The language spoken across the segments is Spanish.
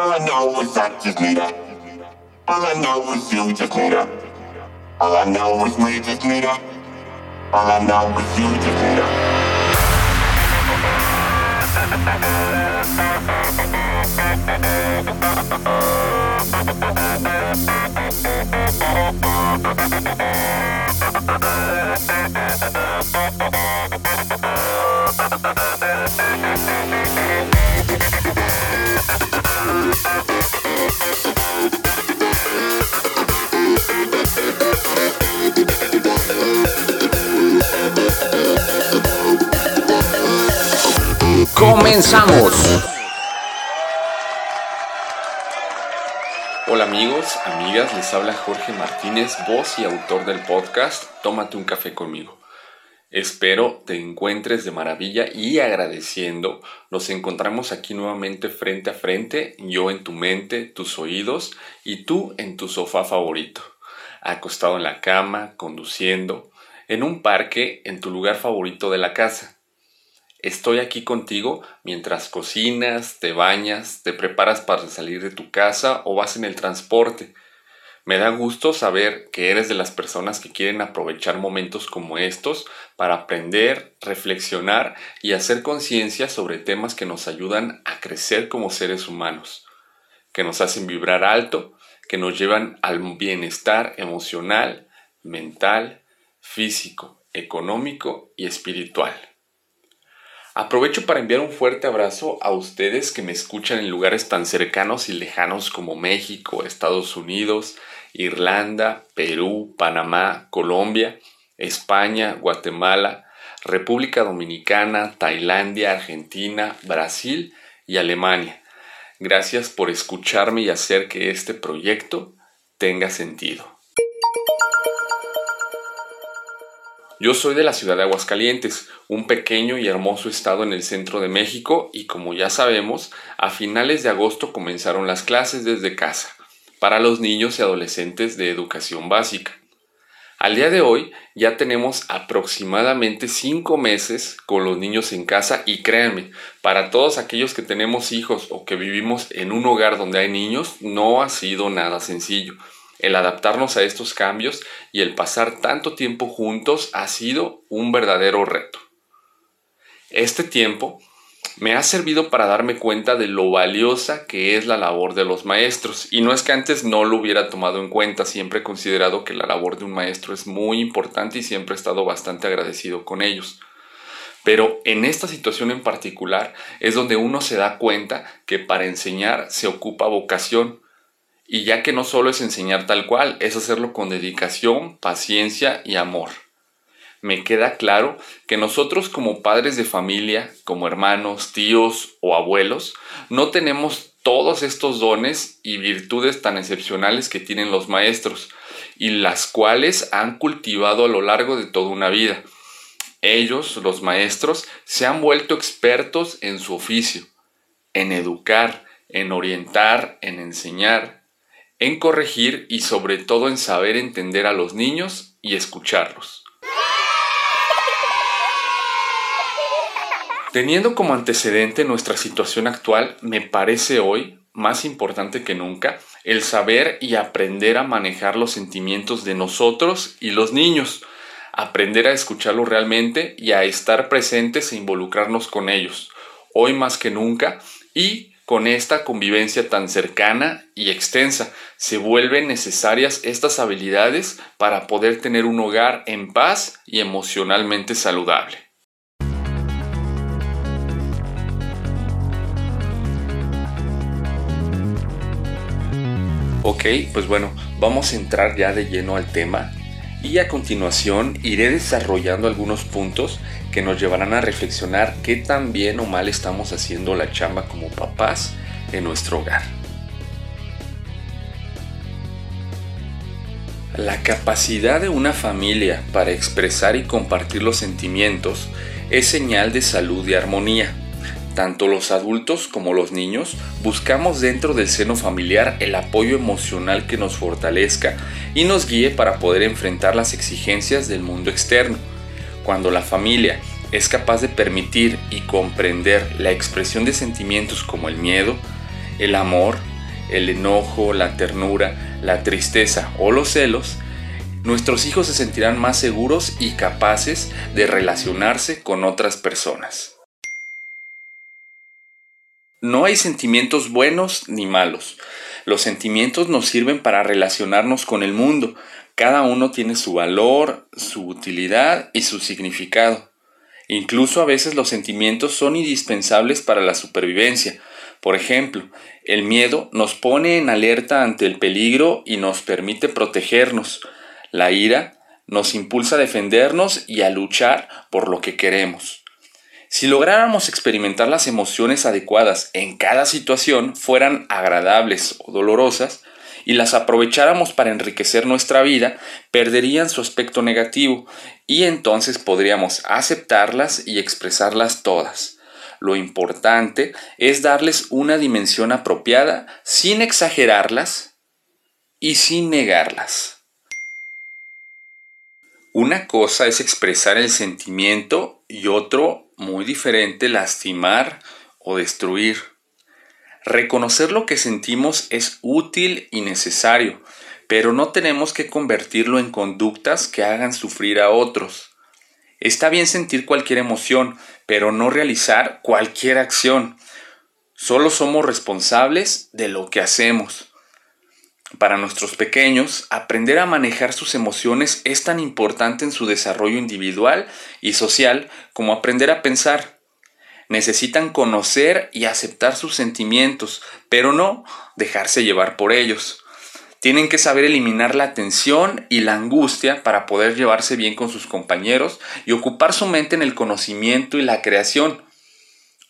All I know is I just need her. All I know is you just need her. All I know is we just need. All I know is you just need. Comenzamos. Hola amigos, amigas, les habla Jorge Martínez, voz y autor del podcast Tómate un café conmigo. Espero te encuentres de maravilla y agradeciendo, nos encontramos aquí nuevamente frente a frente, yo en tu mente, tus oídos y tú en tu sofá favorito, acostado en la cama, conduciendo, en un parque, en tu lugar favorito de la casa. Estoy aquí contigo mientras cocinas, te bañas, te preparas para salir de tu casa o vas en el transporte. Me da gusto saber que eres de las personas que quieren aprovechar momentos como estos para aprender, reflexionar y hacer conciencia sobre temas que nos ayudan a crecer como seres humanos, que nos hacen vibrar alto, que nos llevan al bienestar emocional, mental, físico, económico y espiritual. Aprovecho para enviar un fuerte abrazo a ustedes que me escuchan en lugares tan cercanos y lejanos como México, Estados Unidos, Irlanda, Perú, Panamá, Colombia, España, Guatemala, República Dominicana, Tailandia, Argentina, Brasil y Alemania. Gracias por escucharme y hacer que este proyecto tenga sentido. Yo soy de la ciudad de Aguascalientes, un pequeño y hermoso estado en el centro de México y como ya sabemos, a finales de agosto comenzaron las clases desde casa para los niños y adolescentes de educación básica. Al día de hoy ya tenemos aproximadamente cinco meses con los niños en casa y créanme, para todos aquellos que tenemos hijos o que vivimos en un hogar donde hay niños, no ha sido nada sencillo. El adaptarnos a estos cambios y el pasar tanto tiempo juntos ha sido un verdadero reto. Este tiempo me ha servido para darme cuenta de lo valiosa que es la labor de los maestros. Y no es que antes no lo hubiera tomado en cuenta, siempre he considerado que la labor de un maestro es muy importante y siempre he estado bastante agradecido con ellos. Pero en esta situación en particular es donde uno se da cuenta que para enseñar se ocupa vocación, y ya que no solo es enseñar tal cual, es hacerlo con dedicación, paciencia y amor. Me queda claro que nosotros como padres de familia, como hermanos, tíos o abuelos, no tenemos todos estos dones y virtudes tan excepcionales que tienen los maestros y las cuales han cultivado a lo largo de toda una vida. Ellos, los maestros, se han vuelto expertos en su oficio, en educar, en orientar, en enseñar, en corregir y sobre todo en saber entender a los niños y escucharlos. Teniendo como antecedente nuestra situación actual, me parece hoy más importante que nunca el saber y aprender a manejar los sentimientos de nosotros y los niños, aprender a escucharlos realmente y a estar presentes e involucrarnos con ellos, hoy más que nunca, y con esta convivencia tan cercana y extensa, se vuelven necesarias estas habilidades para poder tener un hogar en paz y emocionalmente saludable. Ok, pues bueno, vamos a entrar ya de lleno al tema y a continuación iré desarrollando algunos puntos que nos llevarán a reflexionar qué tan bien o mal estamos haciendo la chamba como papás en nuestro hogar. La capacidad de una familia para expresar y compartir los sentimientos es señal de salud y armonía. Tanto los adultos como los niños buscamos dentro del seno familiar el apoyo emocional que nos fortalezca y nos guíe para poder enfrentar las exigencias del mundo externo. Cuando la familia es capaz de permitir y comprender la expresión de sentimientos como el miedo, el amor, el enojo, la ternura, la tristeza o los celos, nuestros hijos se sentirán más seguros y capaces de relacionarse con otras personas. No hay sentimientos buenos ni malos. Los sentimientos nos sirven para relacionarnos con el mundo. Cada uno tiene su valor, su utilidad y su significado. Incluso a veces los sentimientos son indispensables para la supervivencia. Por ejemplo, el miedo nos pone en alerta ante el peligro y nos permite protegernos. La ira nos impulsa a defendernos y a luchar por lo que queremos. Si lográramos experimentar las emociones adecuadas en cada situación, fueran agradables o dolorosas, y las aprovecháramos para enriquecer nuestra vida, perderían su aspecto negativo y entonces podríamos aceptarlas y expresarlas todas. Lo importante es darles una dimensión apropiada sin exagerarlas y sin negarlas. Una cosa es expresar el sentimiento y otro, muy diferente, lastimar o destruir. Reconocer lo que sentimos es útil y necesario, pero no tenemos que convertirlo en conductas que hagan sufrir a otros. Está bien sentir cualquier emoción, pero no realizar cualquier acción. Solo somos responsables de lo que hacemos. Para nuestros pequeños, aprender a manejar sus emociones es tan importante en su desarrollo individual y social como aprender a pensar. Necesitan conocer y aceptar sus sentimientos, pero no dejarse llevar por ellos. Tienen que saber eliminar la tensión y la angustia para poder llevarse bien con sus compañeros y ocupar su mente en el conocimiento y la creación.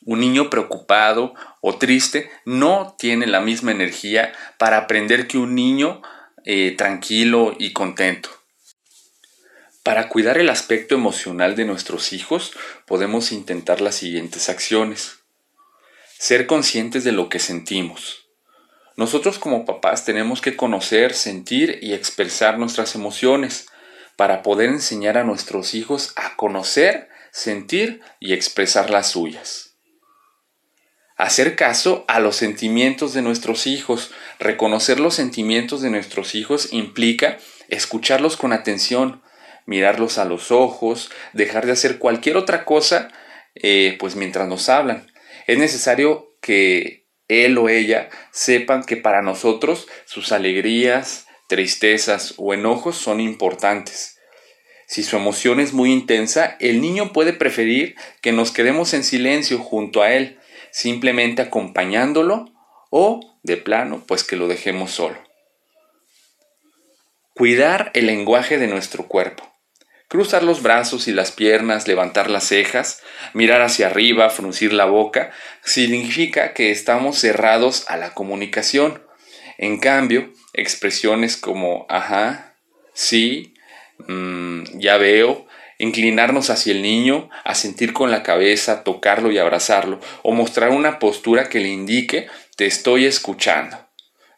Un niño preocupado o triste no tiene la misma energía para aprender que un niño eh, tranquilo y contento. Para cuidar el aspecto emocional de nuestros hijos podemos intentar las siguientes acciones. Ser conscientes de lo que sentimos. Nosotros como papás tenemos que conocer, sentir y expresar nuestras emociones para poder enseñar a nuestros hijos a conocer, sentir y expresar las suyas. Hacer caso a los sentimientos de nuestros hijos. Reconocer los sentimientos de nuestros hijos implica escucharlos con atención, mirarlos a los ojos, dejar de hacer cualquier otra cosa, eh, pues mientras nos hablan. Es necesario que él o ella sepan que para nosotros sus alegrías, tristezas o enojos son importantes. Si su emoción es muy intensa, el niño puede preferir que nos quedemos en silencio junto a él simplemente acompañándolo o, de plano, pues que lo dejemos solo. Cuidar el lenguaje de nuestro cuerpo. Cruzar los brazos y las piernas, levantar las cejas, mirar hacia arriba, fruncir la boca, significa que estamos cerrados a la comunicación. En cambio, expresiones como ajá, sí, mm, ya veo, inclinarnos hacia el niño, a sentir con la cabeza, tocarlo y abrazarlo, o mostrar una postura que le indique te estoy escuchando.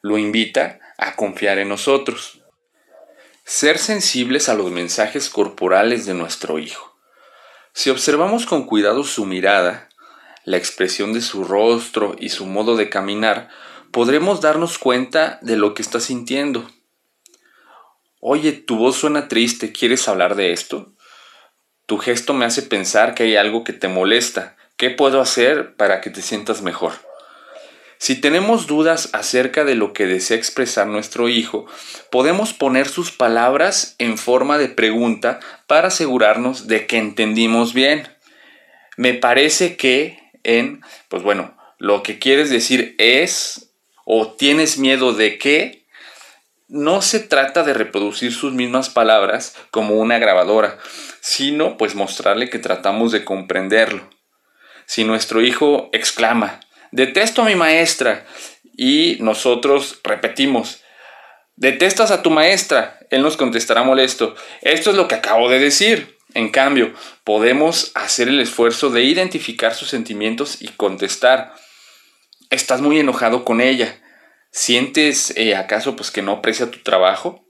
Lo invita a confiar en nosotros. Ser sensibles a los mensajes corporales de nuestro hijo. Si observamos con cuidado su mirada, la expresión de su rostro y su modo de caminar, podremos darnos cuenta de lo que está sintiendo. Oye, tu voz suena triste, ¿quieres hablar de esto? Tu gesto me hace pensar que hay algo que te molesta. ¿Qué puedo hacer para que te sientas mejor? Si tenemos dudas acerca de lo que desea expresar nuestro hijo, podemos poner sus palabras en forma de pregunta para asegurarnos de que entendimos bien. Me parece que en, pues bueno, lo que quieres decir es o tienes miedo de que no se trata de reproducir sus mismas palabras como una grabadora, sino pues mostrarle que tratamos de comprenderlo. Si nuestro hijo exclama, detesto a mi maestra, y nosotros repetimos, detestas a tu maestra, él nos contestará molesto, esto es lo que acabo de decir. En cambio, podemos hacer el esfuerzo de identificar sus sentimientos y contestar, estás muy enojado con ella, ¿sientes eh, acaso pues que no aprecia tu trabajo?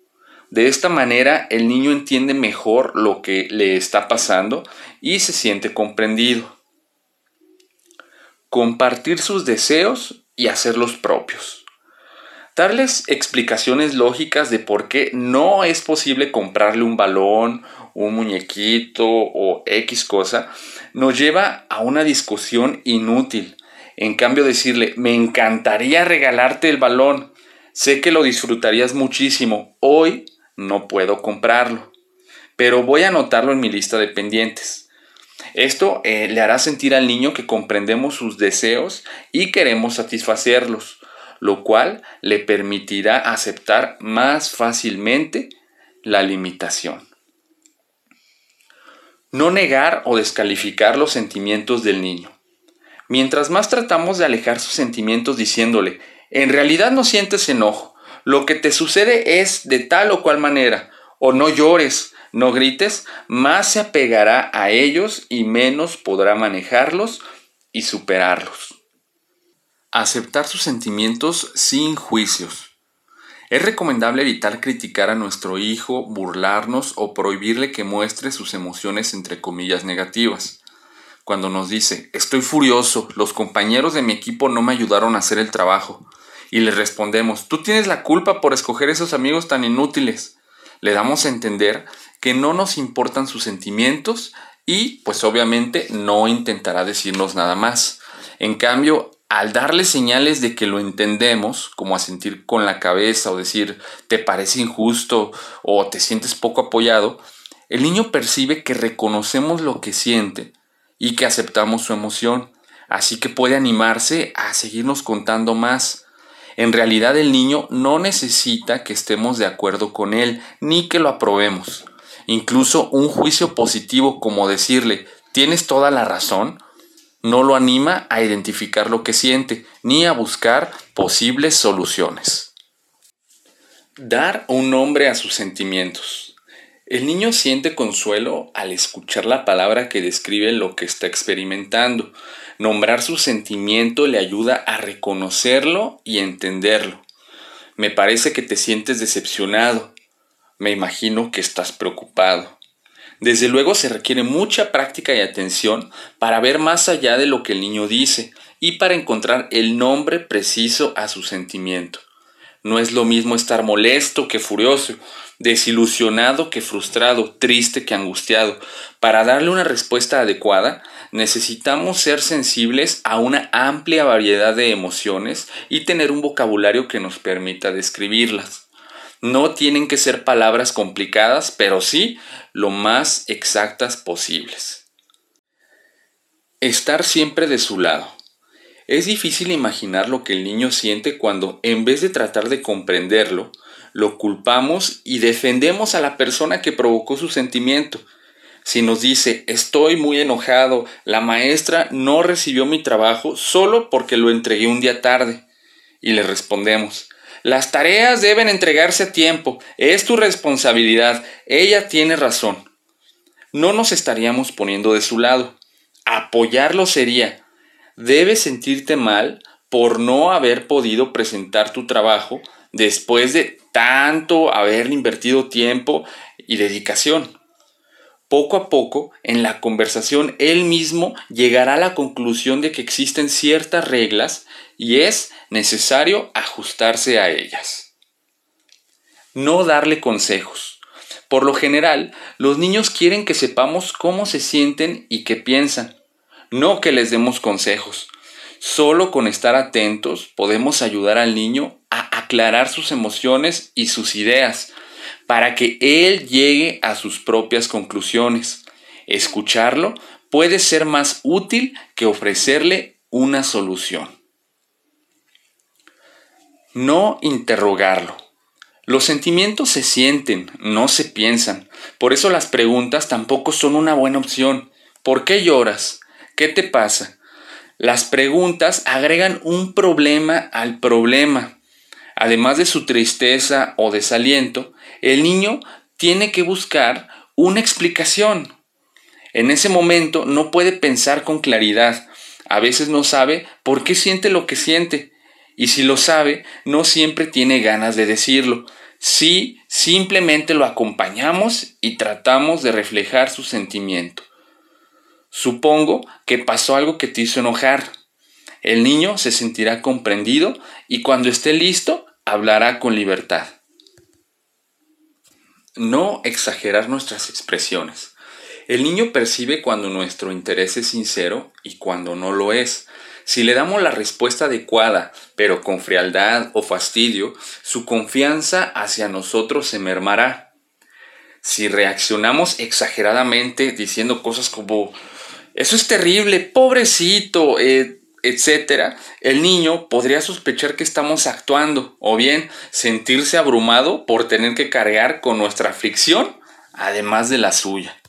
De esta manera el niño entiende mejor lo que le está pasando y se siente comprendido. Compartir sus deseos y hacerlos propios. Darles explicaciones lógicas de por qué no es posible comprarle un balón, un muñequito o X cosa, nos lleva a una discusión inútil. En cambio, decirle, me encantaría regalarte el balón, sé que lo disfrutarías muchísimo, hoy no puedo comprarlo, pero voy a anotarlo en mi lista de pendientes. Esto eh, le hará sentir al niño que comprendemos sus deseos y queremos satisfacerlos lo cual le permitirá aceptar más fácilmente la limitación. No negar o descalificar los sentimientos del niño. Mientras más tratamos de alejar sus sentimientos diciéndole, en realidad no sientes enojo, lo que te sucede es de tal o cual manera, o no llores, no grites, más se apegará a ellos y menos podrá manejarlos y superarlos. Aceptar sus sentimientos sin juicios. Es recomendable evitar criticar a nuestro hijo, burlarnos o prohibirle que muestre sus emociones entre comillas negativas. Cuando nos dice, estoy furioso, los compañeros de mi equipo no me ayudaron a hacer el trabajo. Y le respondemos, tú tienes la culpa por escoger esos amigos tan inútiles. Le damos a entender que no nos importan sus sentimientos y pues obviamente no intentará decirnos nada más. En cambio, al darle señales de que lo entendemos, como a sentir con la cabeza o decir te parece injusto o te sientes poco apoyado, el niño percibe que reconocemos lo que siente y que aceptamos su emoción, así que puede animarse a seguirnos contando más. En realidad el niño no necesita que estemos de acuerdo con él ni que lo aprobemos. Incluso un juicio positivo como decirle tienes toda la razón no lo anima a identificar lo que siente ni a buscar posibles soluciones. Dar un nombre a sus sentimientos. El niño siente consuelo al escuchar la palabra que describe lo que está experimentando. Nombrar su sentimiento le ayuda a reconocerlo y entenderlo. Me parece que te sientes decepcionado. Me imagino que estás preocupado. Desde luego se requiere mucha práctica y atención para ver más allá de lo que el niño dice y para encontrar el nombre preciso a su sentimiento. No es lo mismo estar molesto que furioso, desilusionado que frustrado, triste que angustiado. Para darle una respuesta adecuada, necesitamos ser sensibles a una amplia variedad de emociones y tener un vocabulario que nos permita describirlas. No tienen que ser palabras complicadas, pero sí lo más exactas posibles. Estar siempre de su lado. Es difícil imaginar lo que el niño siente cuando, en vez de tratar de comprenderlo, lo culpamos y defendemos a la persona que provocó su sentimiento. Si nos dice, estoy muy enojado, la maestra no recibió mi trabajo solo porque lo entregué un día tarde, y le respondemos, las tareas deben entregarse a tiempo. Es tu responsabilidad. Ella tiene razón. No nos estaríamos poniendo de su lado. Apoyarlo sería. Debes sentirte mal por no haber podido presentar tu trabajo después de tanto haberle invertido tiempo y dedicación. Poco a poco, en la conversación, él mismo llegará a la conclusión de que existen ciertas reglas y es necesario ajustarse a ellas. No darle consejos. Por lo general, los niños quieren que sepamos cómo se sienten y qué piensan, no que les demos consejos. Solo con estar atentos podemos ayudar al niño a aclarar sus emociones y sus ideas, para que él llegue a sus propias conclusiones. Escucharlo puede ser más útil que ofrecerle una solución. No interrogarlo. Los sentimientos se sienten, no se piensan. Por eso las preguntas tampoco son una buena opción. ¿Por qué lloras? ¿Qué te pasa? Las preguntas agregan un problema al problema. Además de su tristeza o desaliento, el niño tiene que buscar una explicación. En ese momento no puede pensar con claridad. A veces no sabe por qué siente lo que siente. Y si lo sabe, no siempre tiene ganas de decirlo. Sí, simplemente lo acompañamos y tratamos de reflejar su sentimiento. Supongo que pasó algo que te hizo enojar. El niño se sentirá comprendido y cuando esté listo hablará con libertad. No exagerar nuestras expresiones. El niño percibe cuando nuestro interés es sincero y cuando no lo es. Si le damos la respuesta adecuada, pero con frialdad o fastidio, su confianza hacia nosotros se mermará. Si reaccionamos exageradamente diciendo cosas como eso es terrible, pobrecito, eh, etcétera, el niño podría sospechar que estamos actuando o bien sentirse abrumado por tener que cargar con nuestra aflicción, además de la suya.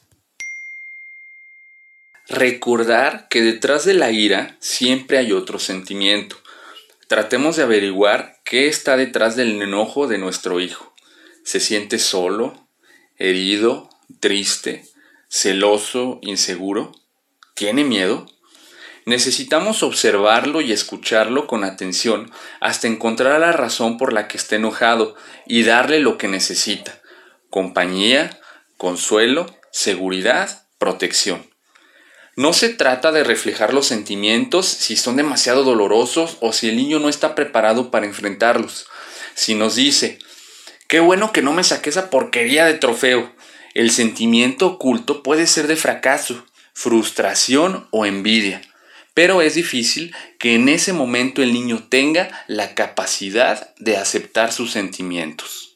Recordar que detrás de la ira siempre hay otro sentimiento. Tratemos de averiguar qué está detrás del enojo de nuestro hijo. ¿Se siente solo, herido, triste, celoso, inseguro? ¿Tiene miedo? Necesitamos observarlo y escucharlo con atención hasta encontrar la razón por la que esté enojado y darle lo que necesita. Compañía, consuelo, seguridad, protección. No se trata de reflejar los sentimientos si son demasiado dolorosos o si el niño no está preparado para enfrentarlos. Si nos dice, qué bueno que no me saqué esa porquería de trofeo, el sentimiento oculto puede ser de fracaso, frustración o envidia pero es difícil que en ese momento el niño tenga la capacidad de aceptar sus sentimientos.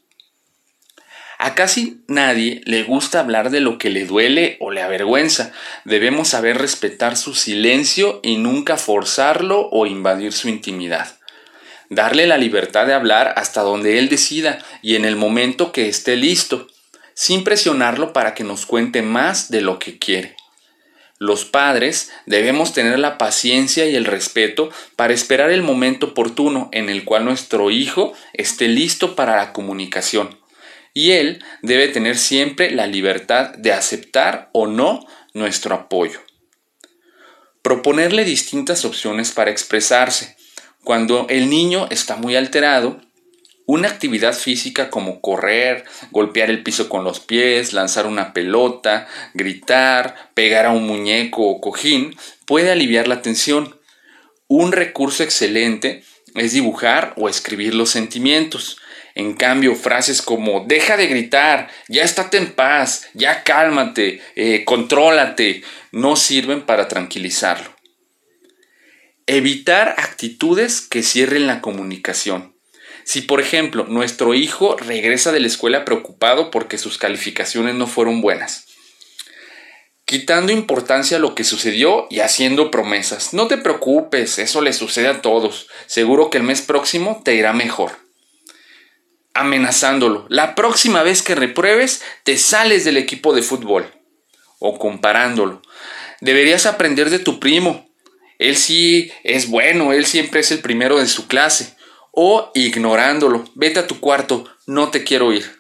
A casi nadie le gusta hablar de lo que le duele o le avergüenza. Debemos saber respetar su silencio y nunca forzarlo o invadir su intimidad. Darle la libertad de hablar hasta donde él decida y en el momento que esté listo, sin presionarlo para que nos cuente más de lo que quiere. Los padres debemos tener la paciencia y el respeto para esperar el momento oportuno en el cual nuestro hijo esté listo para la comunicación. Y él debe tener siempre la libertad de aceptar o no nuestro apoyo. Proponerle distintas opciones para expresarse. Cuando el niño está muy alterado, una actividad física como correr, golpear el piso con los pies, lanzar una pelota, gritar, pegar a un muñeco o cojín puede aliviar la tensión. Un recurso excelente es dibujar o escribir los sentimientos. En cambio, frases como deja de gritar, ya estate en paz, ya cálmate, eh, contrólate, no sirven para tranquilizarlo. Evitar actitudes que cierren la comunicación. Si, por ejemplo, nuestro hijo regresa de la escuela preocupado porque sus calificaciones no fueron buenas, quitando importancia a lo que sucedió y haciendo promesas. No te preocupes, eso le sucede a todos. Seguro que el mes próximo te irá mejor. Amenazándolo. La próxima vez que repruebes, te sales del equipo de fútbol. O comparándolo. Deberías aprender de tu primo. Él sí es bueno, él siempre es el primero de su clase o ignorándolo. Vete a tu cuarto, no te quiero ir.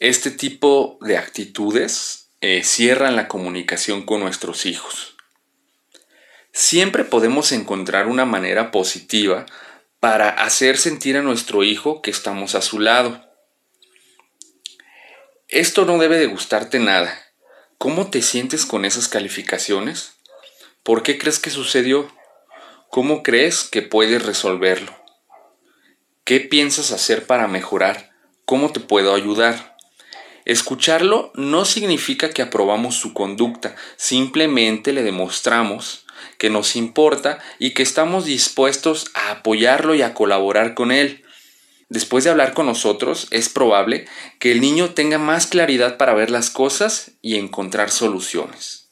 Este tipo de actitudes eh, cierran la comunicación con nuestros hijos. Siempre podemos encontrar una manera positiva para hacer sentir a nuestro hijo que estamos a su lado. Esto no debe de gustarte nada. ¿Cómo te sientes con esas calificaciones? ¿Por qué crees que sucedió? ¿Cómo crees que puedes resolverlo? ¿Qué piensas hacer para mejorar? ¿Cómo te puedo ayudar? Escucharlo no significa que aprobamos su conducta, simplemente le demostramos que nos importa y que estamos dispuestos a apoyarlo y a colaborar con él. Después de hablar con nosotros, es probable que el niño tenga más claridad para ver las cosas y encontrar soluciones.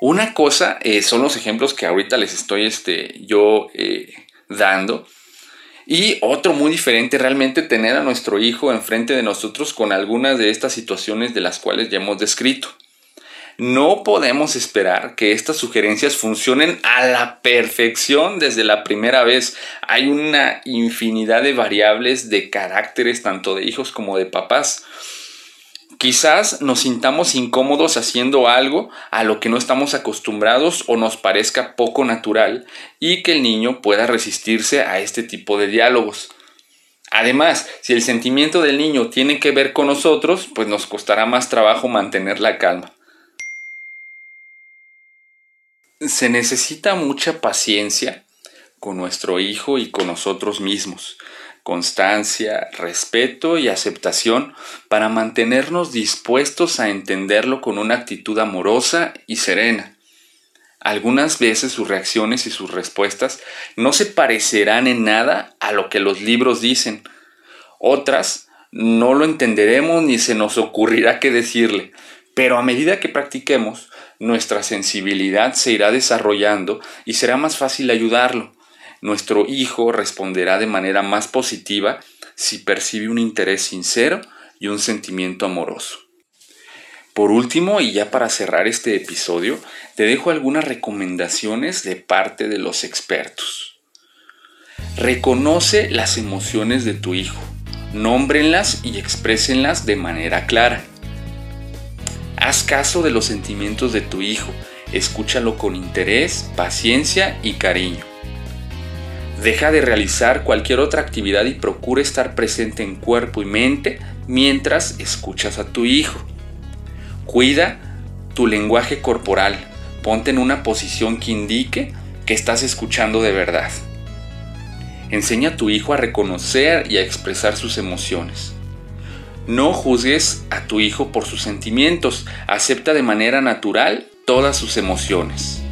Una cosa eh, son los ejemplos que ahorita les estoy este, yo eh, dando. Y otro muy diferente, realmente tener a nuestro hijo enfrente de nosotros con algunas de estas situaciones de las cuales ya hemos descrito. No podemos esperar que estas sugerencias funcionen a la perfección desde la primera vez. Hay una infinidad de variables de caracteres tanto de hijos como de papás. Quizás nos sintamos incómodos haciendo algo a lo que no estamos acostumbrados o nos parezca poco natural y que el niño pueda resistirse a este tipo de diálogos. Además, si el sentimiento del niño tiene que ver con nosotros, pues nos costará más trabajo mantener la calma. Se necesita mucha paciencia con nuestro hijo y con nosotros mismos. Constancia, respeto y aceptación para mantenernos dispuestos a entenderlo con una actitud amorosa y serena. Algunas veces sus reacciones y sus respuestas no se parecerán en nada a lo que los libros dicen. Otras no lo entenderemos ni se nos ocurrirá qué decirle, pero a medida que practiquemos, nuestra sensibilidad se irá desarrollando y será más fácil ayudarlo. Nuestro hijo responderá de manera más positiva si percibe un interés sincero y un sentimiento amoroso. Por último, y ya para cerrar este episodio, te dejo algunas recomendaciones de parte de los expertos. Reconoce las emociones de tu hijo, nómbrenlas y exprésenlas de manera clara. Haz caso de los sentimientos de tu hijo, escúchalo con interés, paciencia y cariño. Deja de realizar cualquier otra actividad y procura estar presente en cuerpo y mente mientras escuchas a tu hijo. Cuida tu lenguaje corporal, ponte en una posición que indique que estás escuchando de verdad. Enseña a tu hijo a reconocer y a expresar sus emociones. No juzgues a tu hijo por sus sentimientos, acepta de manera natural todas sus emociones.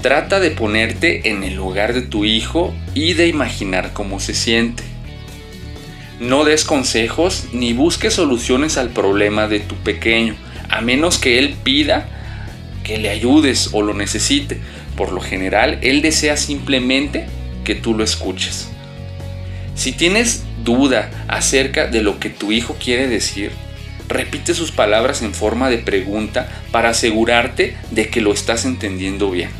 Trata de ponerte en el lugar de tu hijo y de imaginar cómo se siente. No des consejos ni busques soluciones al problema de tu pequeño, a menos que él pida que le ayudes o lo necesite. Por lo general, él desea simplemente que tú lo escuches. Si tienes duda acerca de lo que tu hijo quiere decir, repite sus palabras en forma de pregunta para asegurarte de que lo estás entendiendo bien.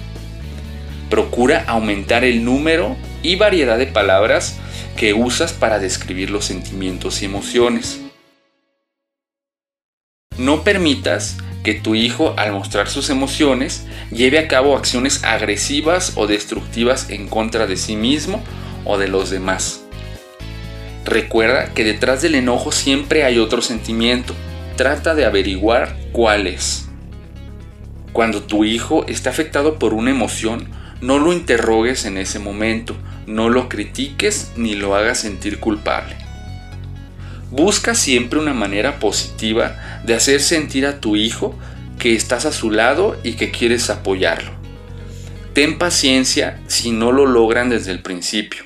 Procura aumentar el número y variedad de palabras que usas para describir los sentimientos y emociones. No permitas que tu hijo al mostrar sus emociones lleve a cabo acciones agresivas o destructivas en contra de sí mismo o de los demás. Recuerda que detrás del enojo siempre hay otro sentimiento. Trata de averiguar cuál es. Cuando tu hijo está afectado por una emoción, no lo interrogues en ese momento, no lo critiques ni lo hagas sentir culpable. Busca siempre una manera positiva de hacer sentir a tu hijo que estás a su lado y que quieres apoyarlo. Ten paciencia si no lo logran desde el principio.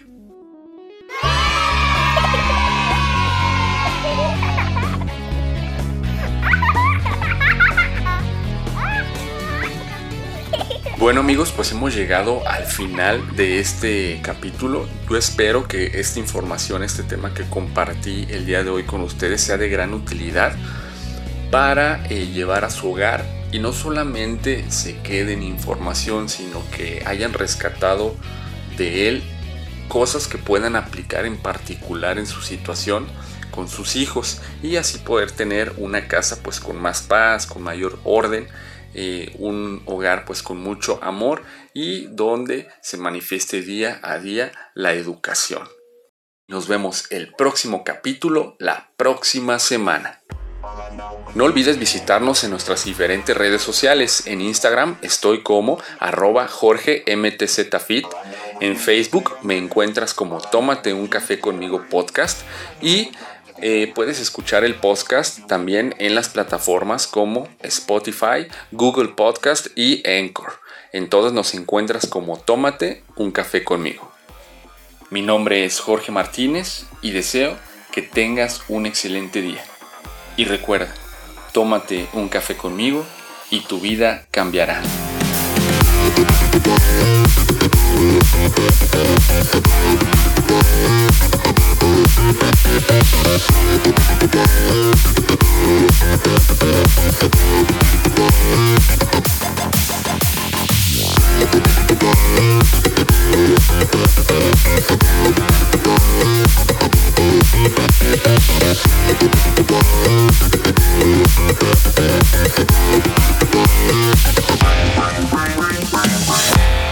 Bueno amigos, pues hemos llegado al final de este capítulo. Yo espero que esta información, este tema que compartí el día de hoy con ustedes sea de gran utilidad para eh, llevar a su hogar y no solamente se quede en información, sino que hayan rescatado de él cosas que puedan aplicar en particular en su situación con sus hijos y así poder tener una casa pues con más paz, con mayor orden eh, un hogar pues con mucho amor y donde se manifieste día a día la educación. Nos vemos el próximo capítulo la próxima semana. No olvides visitarnos en nuestras diferentes redes sociales. En Instagram estoy como arroba Jorge. En Facebook me encuentras como Tómate un café conmigo podcast. Y eh, puedes escuchar el podcast también en las plataformas como Spotify, Google Podcast y Anchor. En todas nos encuentras como Tómate un café conmigo. Mi nombre es Jorge Martínez y deseo que tengas un excelente día. Y recuerda, tómate un café conmigo y tu vida cambiará. Bye.